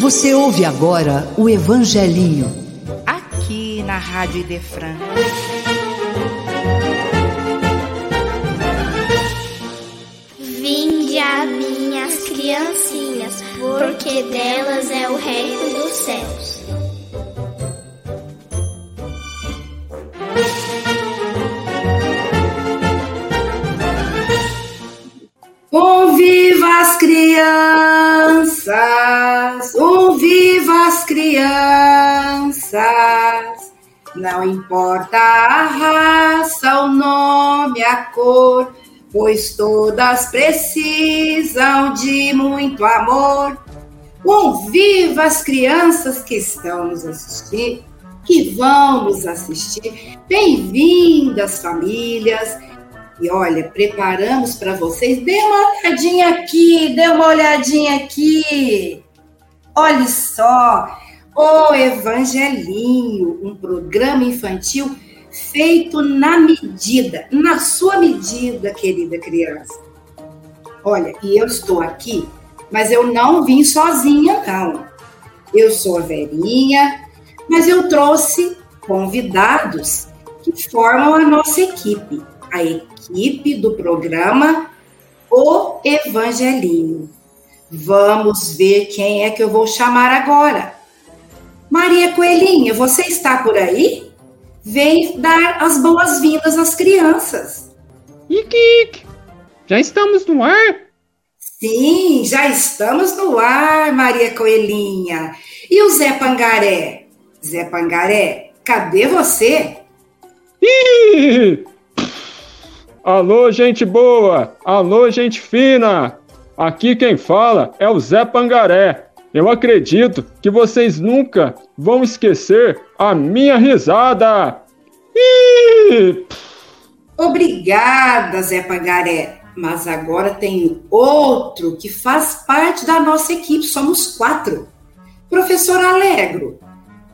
Você ouve agora o Evangelinho. Aqui na Rádio Idefran. Vinde a minhas criancinhas, porque delas é o reino dos céus. Não importa a raça, o nome, a cor, pois todas precisam de muito amor. Um viva as crianças que estão nos assistindo, que vão nos assistir. Bem-vindas, famílias e olha, preparamos para vocês. Dê uma olhadinha aqui, dê uma olhadinha aqui. Olha só, o Evangelinho, um programa infantil feito na medida, na sua medida, querida criança. Olha, e eu estou aqui, mas eu não vim sozinha, não. Eu sou a Verinha, mas eu trouxe convidados que formam a nossa equipe a equipe do programa O Evangelinho. Vamos ver quem é que eu vou chamar agora. Maria Coelhinha, você está por aí? Vem dar as boas-vindas às crianças. Ike, já estamos no ar? Sim, já estamos no ar, Maria Coelhinha. E o Zé Pangaré? Zé Pangaré, cadê você? Ih, Alô, gente boa! Alô, gente fina! Aqui quem fala é o Zé Pangaré. Eu acredito que vocês nunca vão esquecer a minha risada. Ih! Obrigada, Zé Pangaré. Mas agora tem outro que faz parte da nossa equipe. Somos quatro. Professor Alegro,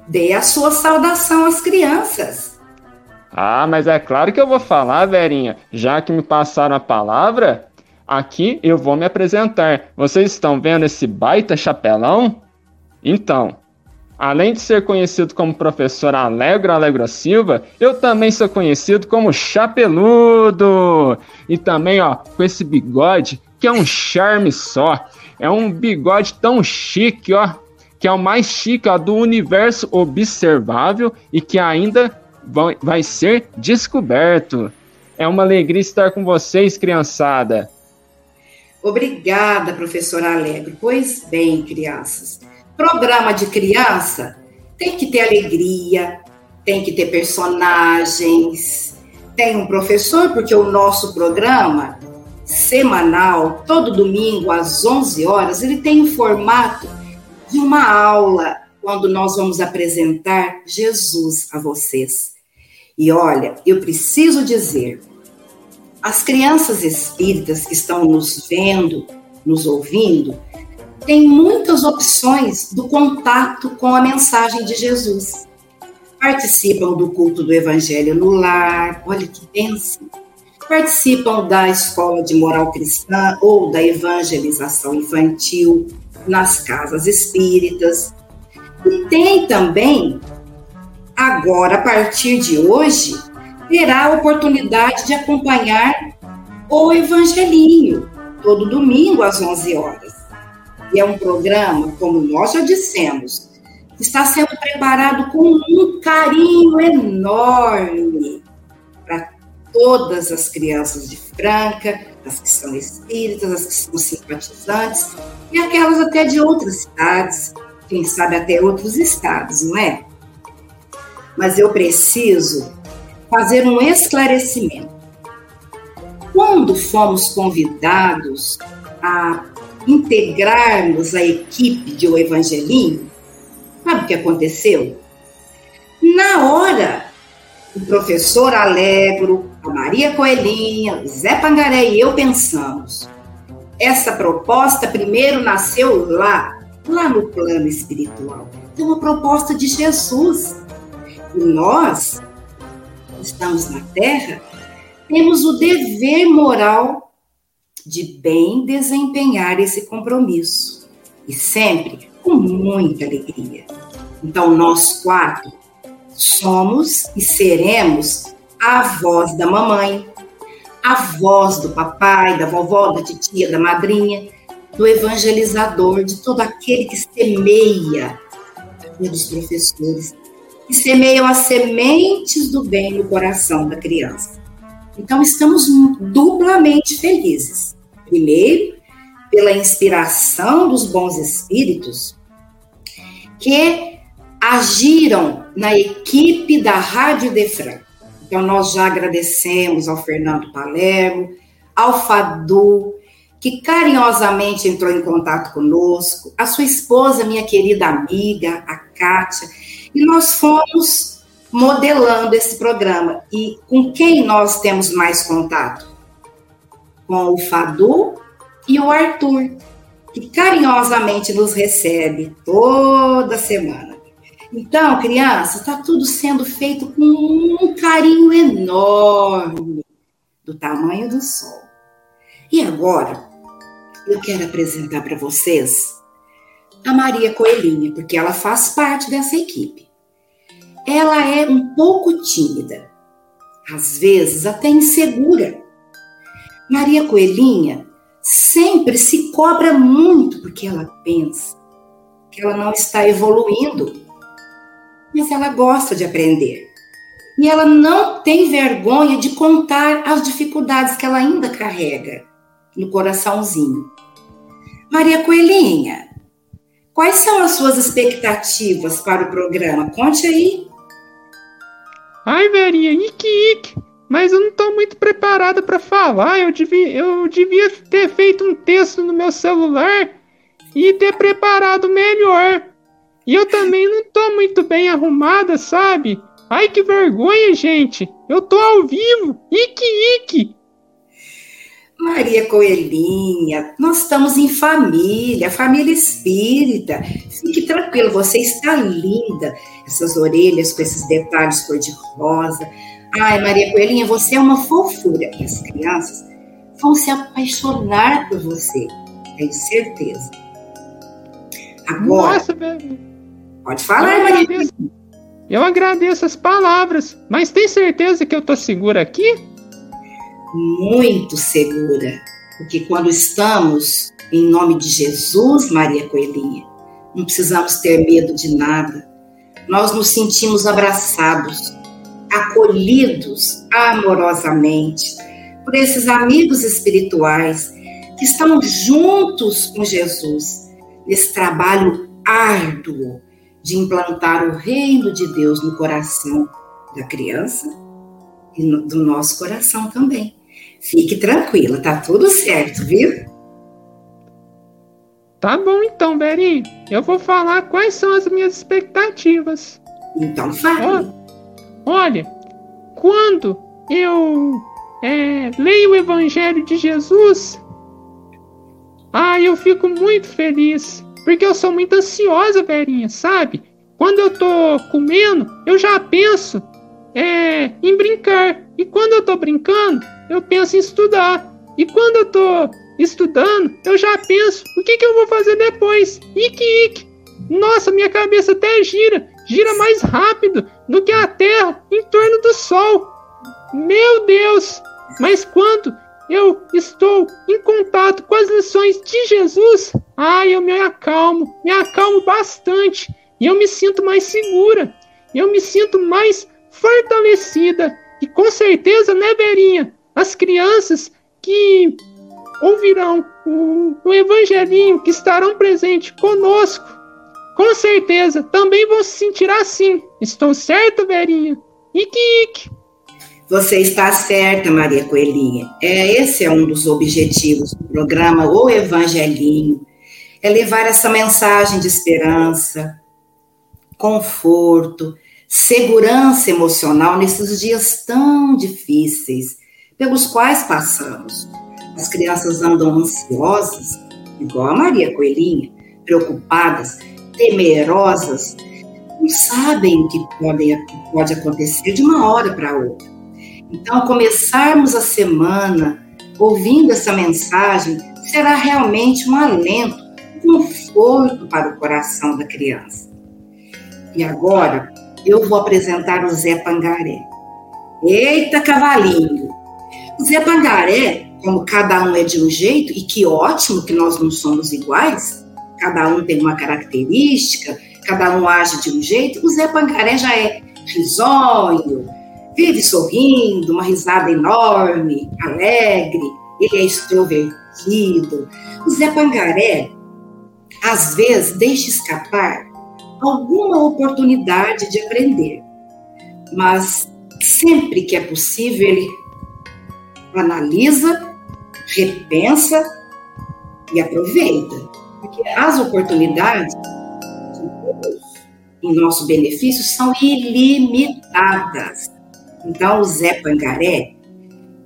dê a sua saudação às crianças. Ah, mas é claro que eu vou falar, Verinha. Já que me passaram a palavra, aqui eu vou me apresentar. Vocês estão vendo esse baita chapelão? Então, além de ser conhecido como professor Alegro Alegro Silva, eu também sou conhecido como Chapeludo. E também, ó, com esse bigode que é um charme só. É um bigode tão chique, ó, que é o mais chique ó, do universo observável e que ainda vai, vai ser descoberto. É uma alegria estar com vocês, criançada. Obrigada, professora Alegre. Pois bem, crianças. Programa de criança tem que ter alegria, tem que ter personagens, tem um professor, porque o nosso programa semanal, todo domingo às 11 horas, ele tem o formato de uma aula, quando nós vamos apresentar Jesus a vocês. E olha, eu preciso dizer, as crianças espíritas que estão nos vendo, nos ouvindo, têm muitas opções do contato com a mensagem de Jesus. Participam do culto do Evangelho no lar, olha que bênção. Participam da escola de moral cristã ou da evangelização infantil nas casas espíritas. E tem também agora, a partir de hoje, terá a oportunidade de acompanhar o Evangelinho, todo domingo às 11 horas. E é um programa, como nós já dissemos, que está sendo preparado com um carinho enorme para todas as crianças de Franca, as que são espíritas, as que são simpatizantes e aquelas até de outras cidades, quem sabe até outros estados, não é? mas eu preciso fazer um esclarecimento. Quando fomos convidados a integrarmos a equipe de O Evangelinho, sabe o que aconteceu? Na hora, o professor Alegro, a Maria Coelhinha, o Zé Pangaré e eu pensamos. Essa proposta primeiro nasceu lá, lá no plano espiritual. É uma proposta de Jesus e nós, estamos na Terra, temos o dever moral de bem desempenhar esse compromisso. E sempre com muita alegria. Então, nós quatro somos e seremos a voz da mamãe, a voz do papai, da vovó, da titia, da madrinha, do evangelizador, de todo aquele que semeia, dos professores, que semeiam as sementes do bem no coração da criança. Então, estamos duplamente felizes. Primeiro, pela inspiração dos bons espíritos que agiram na equipe da Rádio Defran. Então, nós já agradecemos ao Fernando Palermo, ao Fadu, que carinhosamente entrou em contato conosco, a sua esposa, minha querida amiga, a Kátia, e nós fomos modelando esse programa. E com quem nós temos mais contato? Com o Fadu e o Arthur, que carinhosamente nos recebe toda semana. Então, criança, está tudo sendo feito com um carinho enorme, do tamanho do sol. E agora, eu quero apresentar para vocês a Maria Coelhinha, porque ela faz parte dessa equipe. Ela é um pouco tímida, às vezes até insegura. Maria Coelhinha sempre se cobra muito porque ela pensa que ela não está evoluindo, mas ela gosta de aprender. E ela não tem vergonha de contar as dificuldades que ela ainda carrega no coraçãozinho. Maria Coelhinha, quais são as suas expectativas para o programa? Conte aí. Ai, Verinha, ique, ique. Mas eu não estou muito preparada para falar. Eu devia, eu devia ter feito um texto no meu celular e ter preparado melhor. E eu também não estou muito bem arrumada, sabe? Ai, que vergonha, gente! Eu tô ao vivo! Ike, Ike! Maria Coelhinha, nós estamos em família, família espírita. Fique tranquilo, você está linda. Essas orelhas com esses detalhes cor-de-rosa. Ai, Maria Coelhinha, você é uma fofura. E as crianças vão se apaixonar por você, tenho certeza. Agora. Nossa. Pode falar, Maria agradeço, Eu agradeço as palavras, mas tem certeza que eu tô segura aqui? Muito segura. Porque quando estamos em nome de Jesus, Maria Coelhinha, não precisamos ter medo de nada. Nós nos sentimos abraçados, acolhidos amorosamente por esses amigos espirituais que estão juntos com Jesus nesse trabalho árduo de implantar o reino de Deus no coração da criança e no, do nosso coração também. Fique tranquila, tá tudo certo, viu? Tá bom então, Berinho. Eu vou falar quais são as minhas expectativas. Então fale. Olha, quando eu é, leio o Evangelho de Jesus, ah, eu fico muito feliz, porque eu sou muito ansiosa, Verinha, sabe? Quando eu tô comendo, eu já penso é, em brincar. E quando eu tô brincando, eu penso em estudar. E quando eu tô estudando, eu já penso o que, que eu vou fazer depois. Ike, ike. Nossa, minha cabeça até gira gira mais rápido do que a Terra em torno do Sol. Meu Deus! Mas quando eu estou em contato com as lições de Jesus, ai, eu me acalmo, me acalmo bastante e eu me sinto mais segura, eu me sinto mais fortalecida. E com certeza, né, Verinha? As crianças que ouvirão o, o evangelinho, que estarão presentes conosco com certeza, também vou se sentir assim. Estou certo, Verinha? Ike, ike. Você está certa, Maria Coelhinha. É, esse é um dos objetivos do programa O Evangelinho. É levar essa mensagem de esperança, conforto, segurança emocional nesses dias tão difíceis pelos quais passamos. As crianças andam ansiosas, igual a Maria Coelhinha, preocupadas temerosas, não sabem o que pode, pode acontecer de uma hora para outra. Então, começarmos a semana ouvindo essa mensagem será realmente um alento, um conforto para o coração da criança. E agora eu vou apresentar o Zé Pangaré. Eita cavalinho! O Zé Pangaré, como cada um é de um jeito, e que ótimo que nós não somos iguais, cada um tem uma característica, cada um age de um jeito, o Zé Pangaré já é risonho, vive sorrindo, uma risada enorme, alegre, ele é extrovertido. O Zé Pangaré, às vezes, deixa escapar alguma oportunidade de aprender, mas sempre que é possível, ele analisa, repensa e aproveita. Porque as oportunidades em nosso benefício são ilimitadas. Então, Zé Pangaré,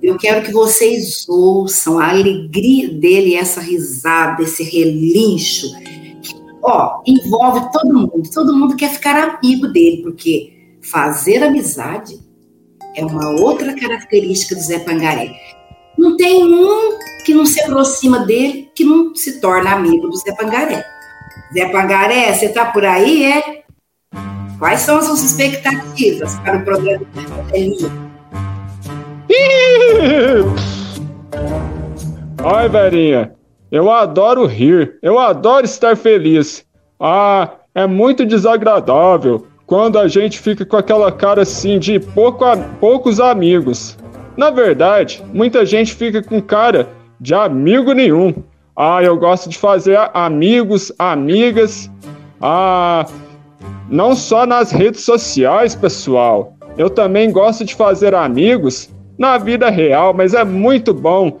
eu quero que vocês ouçam a alegria dele, essa risada, esse relincho. Ó, envolve todo mundo. Todo mundo quer ficar amigo dele, porque fazer amizade é uma outra característica do Zé Pangaré. Não tem um que não se aproxima dele que não se torna amigo do Zé Pangaré. Zé Pangaré, você está por aí, é? Quais são as suas expectativas para o programa de Ai, Verinha, eu adoro rir, eu adoro estar feliz. Ah, é muito desagradável quando a gente fica com aquela cara assim de pouco a, poucos amigos. Na verdade, muita gente fica com cara de amigo nenhum. Ah, eu gosto de fazer amigos, amigas. Ah, não só nas redes sociais, pessoal. Eu também gosto de fazer amigos na vida real, mas é muito bom.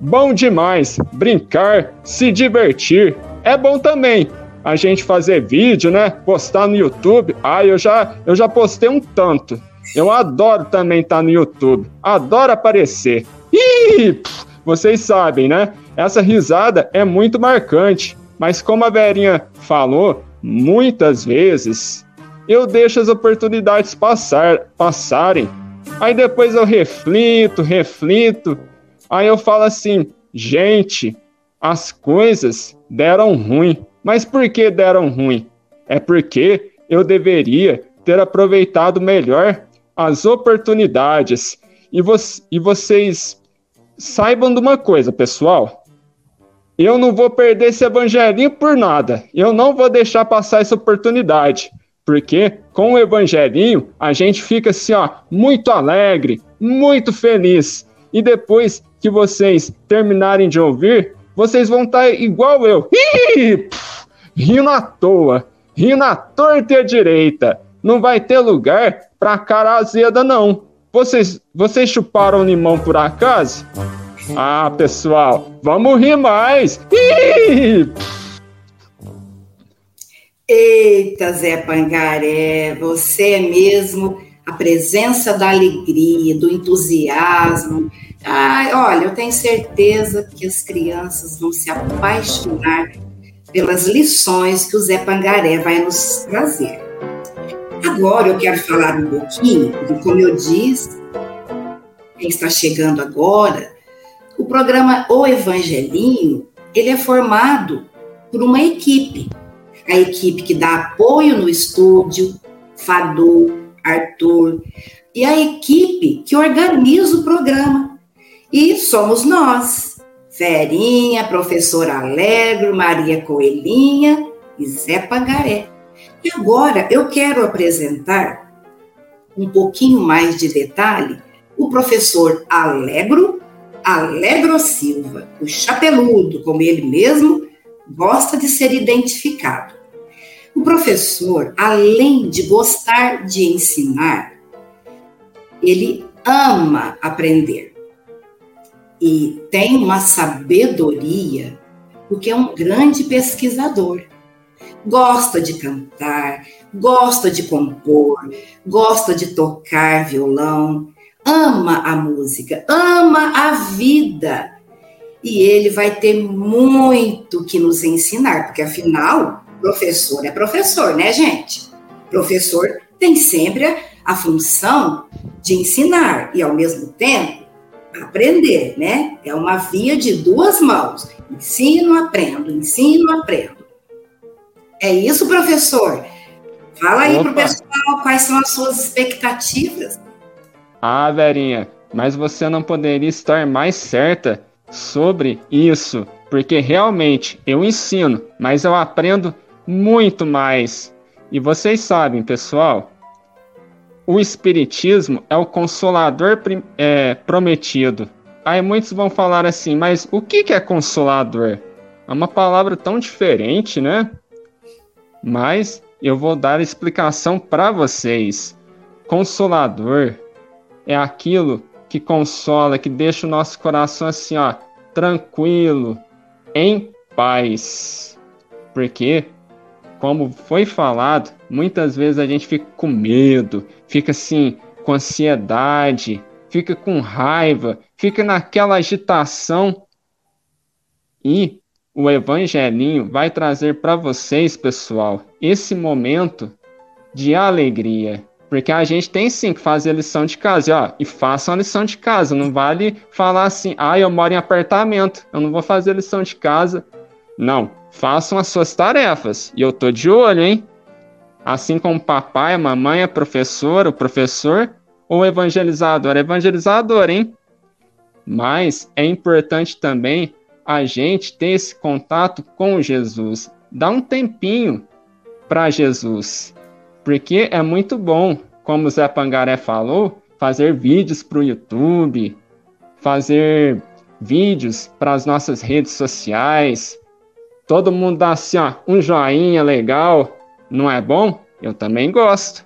Bom demais brincar, se divertir. É bom também a gente fazer vídeo, né? Postar no YouTube. Ah, eu já eu já postei um tanto. Eu adoro também estar no YouTube. Adoro aparecer. Ih, vocês sabem, né? Essa risada é muito marcante, mas como a Verinha falou, muitas vezes eu deixo as oportunidades passar, passarem. Aí depois eu reflito, reflito. Aí eu falo assim, gente, as coisas deram ruim. Mas por que deram ruim? É porque eu deveria ter aproveitado melhor as oportunidades. E, vo e vocês saibam de uma coisa, pessoal. Eu não vou perder esse evangelinho por nada. Eu não vou deixar passar essa oportunidade. Porque com o evangelinho a gente fica assim, ó, muito alegre, muito feliz. E depois que vocês terminarem de ouvir, vocês vão estar tá igual eu. Ih, rindo à toa, rindo à torta e à direita. Não vai ter lugar para cara azeda, não. Vocês, vocês chuparam limão por acaso? Ah, pessoal, vamos rir mais! Eita, Zé Pangaré, você é mesmo a presença da alegria, do entusiasmo. Olha, eu tenho certeza que as crianças vão se apaixonar pelas lições que o Zé Pangaré vai nos trazer. Agora eu quero falar um pouquinho, porque, como eu disse, quem está chegando agora, o programa O Evangelinho, ele é formado por uma equipe. A equipe que dá apoio no estúdio, Fadu, Arthur, e a equipe que organiza o programa. E somos nós, Verinha, professora Alegro, Maria Coelhinha e Zé Pagaré. E agora eu quero apresentar um pouquinho mais de detalhe o professor Alegro Alegro Silva, o chapeludo, como ele mesmo gosta de ser identificado. O professor, além de gostar de ensinar, ele ama aprender e tem uma sabedoria, porque é um grande pesquisador. Gosta de cantar, gosta de compor, gosta de tocar violão, ama a música, ama a vida. E ele vai ter muito que nos ensinar, porque afinal, professor é professor, né, gente? Professor tem sempre a, função de ensinar e, ao mesmo tempo, aprender, né? É uma via de duas mãos. Ensino, aprendo, ensino, aprendo. É isso, professor? Fala aí para o pessoal quais são as suas expectativas. Ah, Verinha, mas você não poderia estar mais certa sobre isso, porque realmente eu ensino, mas eu aprendo muito mais. E vocês sabem, pessoal, o Espiritismo é o consolador é, prometido. Aí muitos vão falar assim, mas o que é consolador? É uma palavra tão diferente, né? Mas eu vou dar a explicação para vocês. Consolador é aquilo que consola, que deixa o nosso coração assim, ó, tranquilo, em paz. Porque, como foi falado, muitas vezes a gente fica com medo, fica assim, com ansiedade, fica com raiva, fica naquela agitação. E o evangelinho vai trazer para vocês, pessoal, esse momento de alegria. Porque a gente tem sim que fazer a lição de casa. E, ó, e façam a lição de casa. Não vale falar assim, ah, eu moro em apartamento, eu não vou fazer lição de casa. Não, façam as suas tarefas. E eu tô de olho, hein? Assim como papai, a mamãe, a professora, o professor ou o evangelizador. Evangelizador, hein? Mas é importante também a gente ter esse contato com Jesus. Dá um tempinho para Jesus, porque é muito bom, como o Zé Pangaré falou, fazer vídeos para o YouTube, fazer vídeos para as nossas redes sociais. Todo mundo dá assim, ó, um joinha legal, não é bom? Eu também gosto.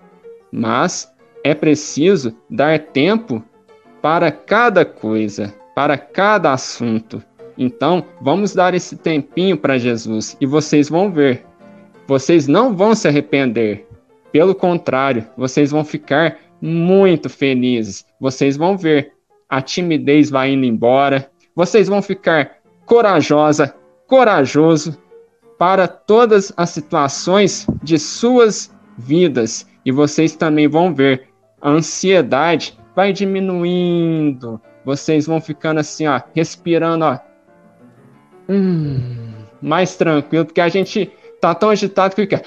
Mas é preciso dar tempo para cada coisa, para cada assunto. Então, vamos dar esse tempinho para Jesus e vocês vão ver. Vocês não vão se arrepender. Pelo contrário, vocês vão ficar muito felizes. Vocês vão ver a timidez vai indo embora. Vocês vão ficar corajosa, corajoso para todas as situações de suas vidas. E vocês também vão ver a ansiedade vai diminuindo. Vocês vão ficando assim, ó, respirando, ó, hum, mais tranquilo, porque a gente tá tão agitado que fica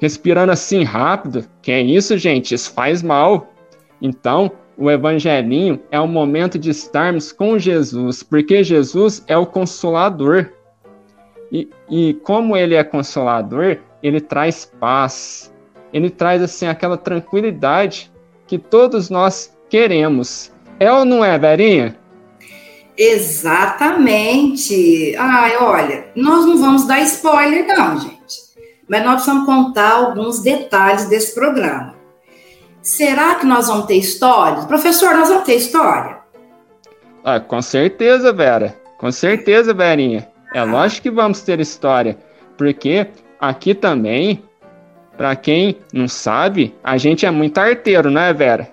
respirando assim rápido. Que é isso, gente? Isso faz mal. Então, o evangelinho é o momento de estarmos com Jesus, porque Jesus é o consolador. E, e como ele é consolador, ele traz paz. Ele traz assim aquela tranquilidade que todos nós queremos. É ou não é, Verinha? Exatamente. Ai, olha, nós não vamos dar spoiler, não, gente. Mas nós precisamos contar alguns detalhes desse programa. Será que nós vamos ter história? Professor, nós vamos ter história? Ah, com certeza, Vera. Com certeza, Verinha. É ah. lógico que vamos ter história. Porque aqui também, para quem não sabe, a gente é muito arteiro, não é, Vera?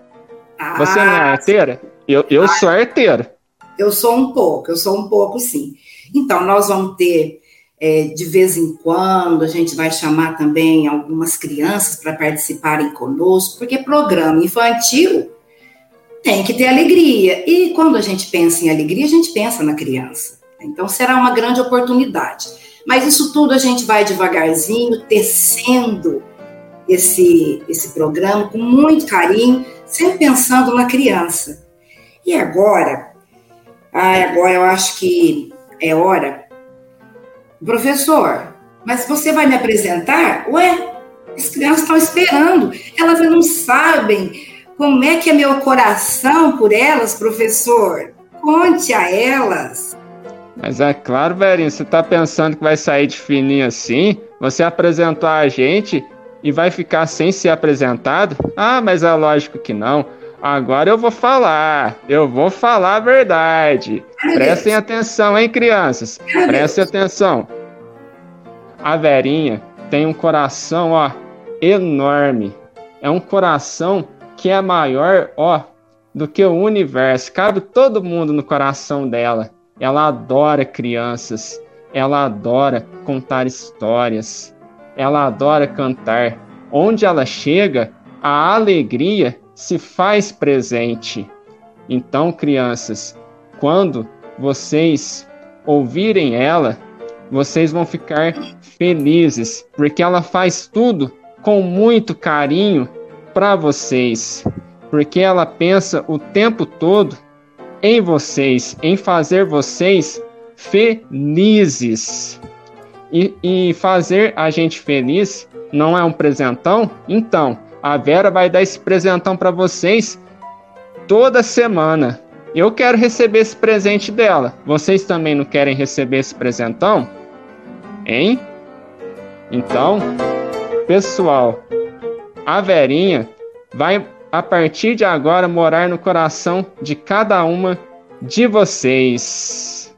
Ah, Você não é arteira? Eu, eu ah, sou arteira. Eu sou um pouco, eu sou um pouco sim. Então, nós vamos ter, é, de vez em quando, a gente vai chamar também algumas crianças para participarem conosco, porque programa infantil tem que ter alegria. E quando a gente pensa em alegria, a gente pensa na criança. Então, será uma grande oportunidade. Mas isso tudo a gente vai devagarzinho, tecendo esse, esse programa com muito carinho, sempre pensando na criança. E agora, ah, agora eu acho que é hora. Professor, mas você vai me apresentar? Ué, as crianças estão esperando. Elas não sabem como é que é meu coração por elas, professor. Conte a elas. Mas é claro, velhinho, você está pensando que vai sair de fininho assim? Você apresentou a gente e vai ficar sem ser apresentado? Ah, mas é lógico que não. Agora eu vou falar, eu vou falar a verdade. Prestem atenção, hein, crianças? Prestem atenção. A Verinha tem um coração, ó, enorme. É um coração que é maior, ó, do que o universo. Cabe todo mundo no coração dela. Ela adora crianças. Ela adora contar histórias. Ela adora cantar. Onde ela chega, a alegria se faz presente. Então, crianças, quando vocês ouvirem ela, vocês vão ficar felizes, porque ela faz tudo com muito carinho para vocês, porque ela pensa o tempo todo em vocês, em fazer vocês felizes. E, e fazer a gente feliz não é um presentão? Então, a Vera vai dar esse presentão para vocês toda semana. Eu quero receber esse presente dela. Vocês também não querem receber esse presentão? Hein? Então, pessoal, a Verinha vai a partir de agora morar no coração de cada uma de vocês.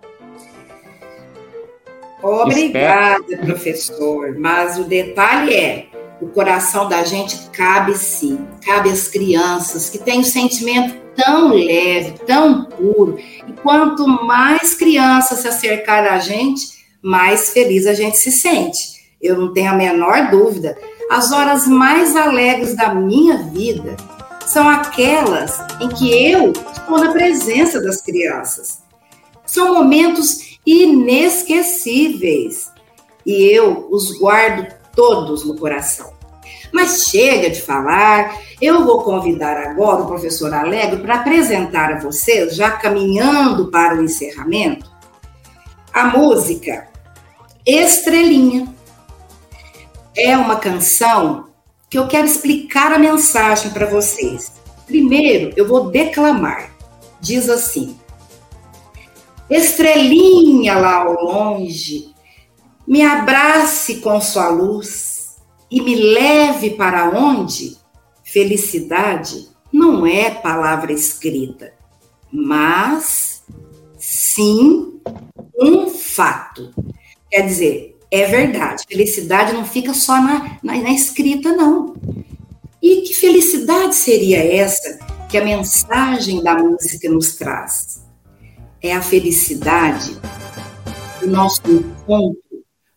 Obrigada, Espero... professor. Mas o detalhe é: o coração da gente cabe sim, cabe às crianças que têm um sentimento tão leve, tão puro. E quanto mais crianças se acercar a gente, mais feliz a gente se sente. Eu não tenho a menor dúvida. As horas mais alegres da minha vida são aquelas em que eu estou na presença das crianças. São momentos inesquecíveis e eu os guardo todos no coração. Mas chega de falar, eu vou convidar agora o professor Alegre para apresentar a vocês, já caminhando para o encerramento, a música Estrelinha. É uma canção que eu quero explicar a mensagem para vocês. Primeiro, eu vou declamar. Diz assim: Estrelinha lá ao longe, me abrace com sua luz e me leve para onde felicidade não é palavra escrita, mas sim um fato. Quer dizer, é verdade, felicidade não fica só na, na, na escrita, não. E que felicidade seria essa que a mensagem da música nos traz? É a felicidade do nosso encontro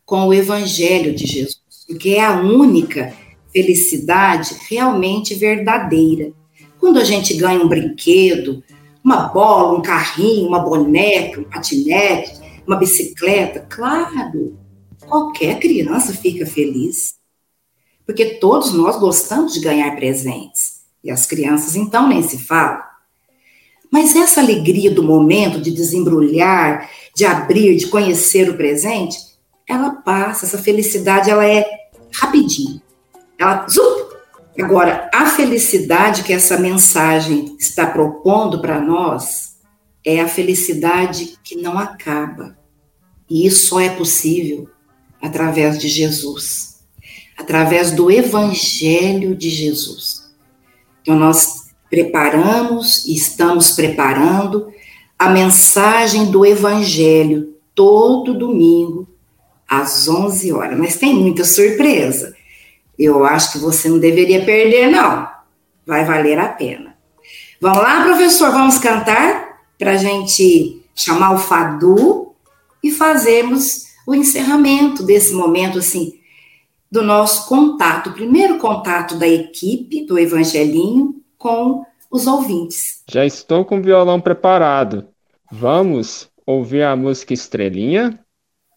com o Evangelho de Jesus, porque é a única felicidade realmente verdadeira. Quando a gente ganha um brinquedo, uma bola, um carrinho, uma boneca, um patinete, uma bicicleta, claro, qualquer criança fica feliz. Porque todos nós gostamos de ganhar presentes. E as crianças, então, nem se fala. Mas essa alegria do momento de desembrulhar, de abrir, de conhecer o presente, ela passa, essa felicidade ela é rapidinho. Ela zup! Agora, a felicidade que essa mensagem está propondo para nós é a felicidade que não acaba. E isso só é possível através de Jesus, através do evangelho de Jesus. Então nós preparamos e estamos preparando a mensagem do evangelho todo domingo às 11 horas. Mas tem muita surpresa. Eu acho que você não deveria perder, não. Vai valer a pena. Vamos lá, professor, vamos cantar para a gente chamar o Fadu e fazermos o encerramento desse momento, assim, do nosso contato, o primeiro contato da equipe do Evangelinho com os ouvintes. Já estou com o violão preparado. Vamos ouvir a música Estrelinha?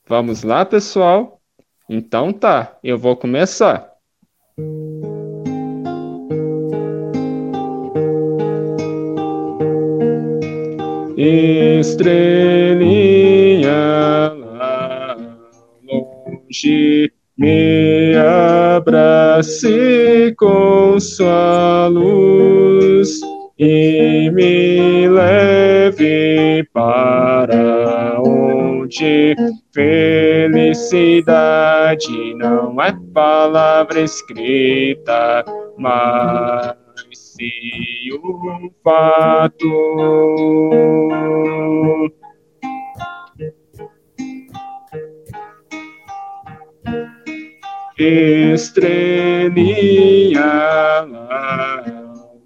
Vamos lá, pessoal? Então tá, eu vou começar. Estrelinha lá longe, me abrace com sua luz e me leve para onde felicidade não é palavra escrita, mas sim um fato. Estrelinha lá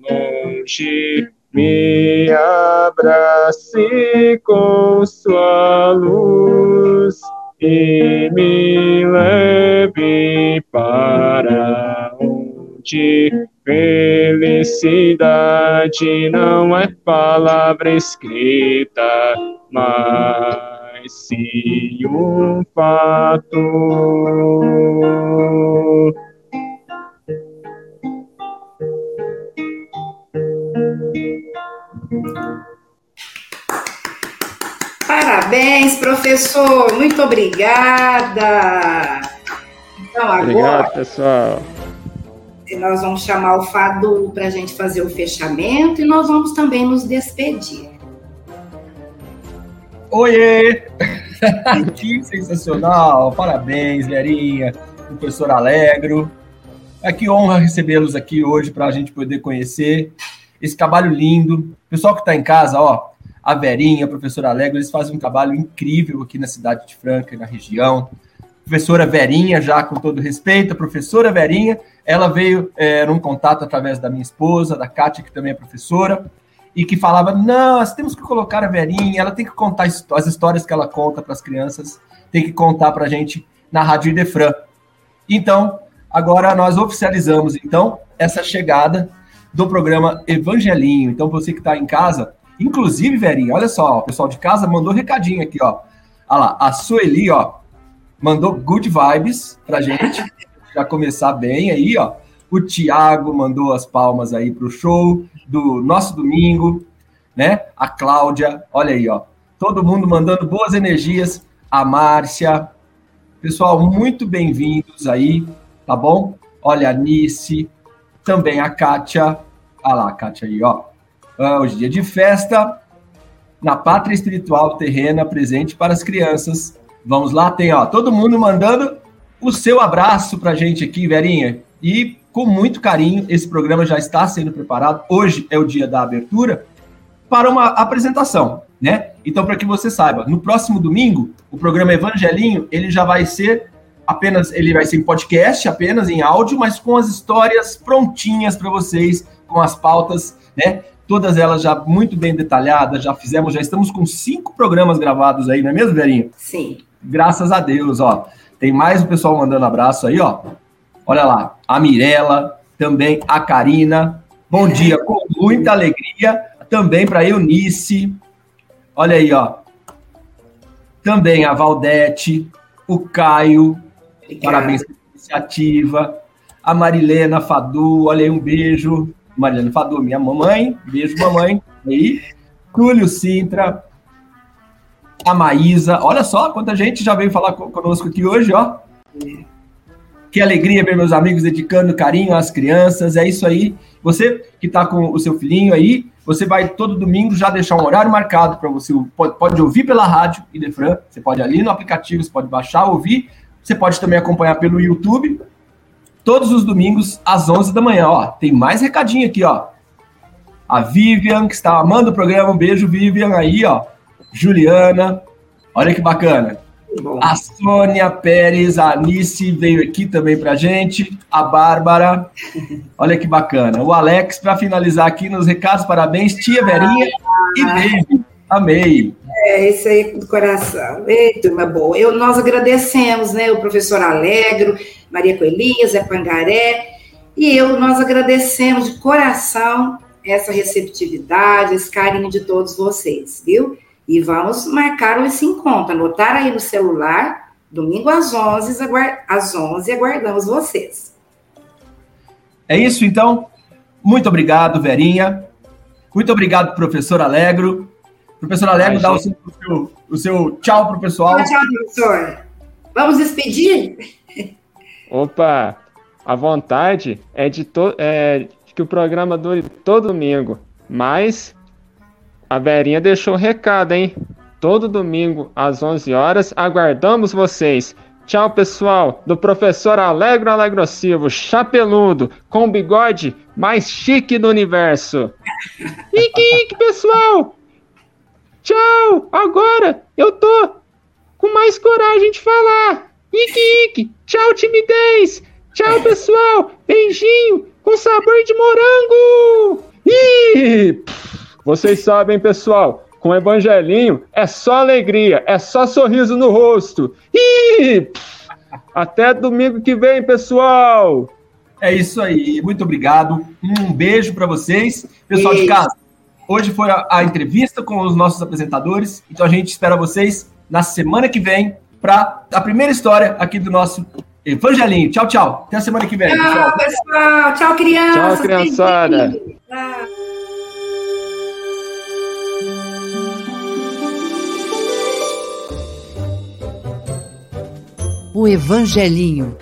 longe, me abrace com sua luz e me leve para onde felicidade não é palavra escrita, mas sim um fato. Parabéns, professor. Muito obrigada. Então, agora. Obrigado, pessoal. Nós vamos chamar o Fadu para a gente fazer o fechamento e nós vamos também nos despedir. Oiê! que sensacional! Parabéns, Verinha, professor Alegro. É que honra recebê-los aqui hoje para a gente poder conhecer esse trabalho lindo. Pessoal que está em casa, ó, a Verinha, a professora Alegre, eles fazem um trabalho incrível aqui na cidade de Franca e na região. Professora Verinha, já com todo respeito, a professora Verinha, ela veio é, num contato através da minha esposa, da Kátia, que também é professora, e que falava: nós temos que colocar a Verinha, ela tem que contar as histórias que ela conta para as crianças, tem que contar para a gente na Rádio Idefran. Então, agora nós oficializamos então essa chegada do programa Evangelinho. Então, você que está em casa, Inclusive, Verinha, olha só, o pessoal de casa mandou recadinho aqui, ó. Olha lá, a Sueli, ó, mandou good vibes pra gente, já começar bem aí, ó. O Tiago mandou as palmas aí pro show do nosso domingo, né? A Cláudia, olha aí, ó. Todo mundo mandando boas energias. A Márcia. Pessoal, muito bem-vindos aí, tá bom? Olha a Nice, também a Kátia. Olha lá, a Kátia aí, ó. Uh, hoje é dia de festa na pátria espiritual terrena presente para as crianças. Vamos lá, tem ó, todo mundo mandando o seu abraço para a gente aqui, Verinha. E com muito carinho, esse programa já está sendo preparado. Hoje é o dia da abertura para uma apresentação, né? Então, para que você saiba, no próximo domingo, o programa Evangelinho, ele já vai ser apenas, ele vai ser em podcast, apenas em áudio, mas com as histórias prontinhas para vocês, com as pautas, né? Todas elas já muito bem detalhadas, já fizemos, já estamos com cinco programas gravados aí, não é mesmo, Verinha? Sim. Graças a Deus, ó. Tem mais o pessoal mandando abraço aí, ó. Olha lá, a Mirella, também a Karina. Bom é. dia, com muita alegria. Também para Eunice. Olha aí, ó. Também a Valdete, o Caio. Obrigada. Parabéns pela iniciativa. A Marilena Fadu, olha aí, um beijo. Mariana Fadu, minha mamãe, beijo mamãe, aí, Túlio Sintra, a Maísa, olha só quanta gente já veio falar conosco aqui hoje, ó. Que alegria ver meus amigos dedicando carinho às crianças, é isso aí. Você que está com o seu filhinho aí, você vai todo domingo já deixar um horário marcado para você, pode, pode, ouvir pela rádio Idefran, você pode ali no aplicativo, você pode baixar, ouvir, você pode também acompanhar pelo YouTube, todos os domingos às 11 da manhã. Ó, tem mais recadinho aqui, ó. A Vivian, que está amando o programa, um beijo, Vivian, aí, ó. Juliana, olha que bacana. A Sônia Pérez, a Anice veio aqui também pra gente. A Bárbara, olha que bacana. O Alex, para finalizar aqui nos recados, parabéns, tia Verinha e beijo. Amei. É, isso aí do coração. Ei, turma boa. Eu, nós agradecemos, né, o professor Alegro, Maria Coelhinha, Zé Pangaré, e eu, nós agradecemos de coração essa receptividade, esse carinho de todos vocês, viu? E vamos marcar esse encontro, anotar aí no celular, domingo às 11, às 11 aguardamos vocês. É isso, então. Muito obrigado, Verinha. Muito obrigado, professor Alegro. Professor Alegro, dá o seu, o seu, o seu tchau para o pessoal. Tchau, professor. Vamos despedir? Opa, a vontade é de, to é que o programa dure todo domingo, mas a Verinha deixou o recado, hein? Todo domingo às 11 horas aguardamos vocês. Tchau, pessoal, do professor Alegro Alegro Silva, chapeludo, com bigode mais chique do universo. Ike, pessoal! Tchau! Agora eu tô com mais coragem de falar. Ike, Ike! Tchau, timidez! Tchau, pessoal! Beijinho com sabor de morango! Ih! Vocês sabem, pessoal, com evangelinho é só alegria, é só sorriso no rosto. Ih! Até domingo que vem, pessoal! É isso aí. Muito obrigado. Um beijo para vocês. Pessoal beijo. de casa, hoje foi a, a entrevista com os nossos apresentadores. Então a gente espera vocês na semana que vem para a primeira história aqui do nosso Evangelinho. Tchau, tchau. Até a semana que vem. Tchau, pessoal. pessoal. Tchau, crianças. Tchau, criançada. O Evangelinho.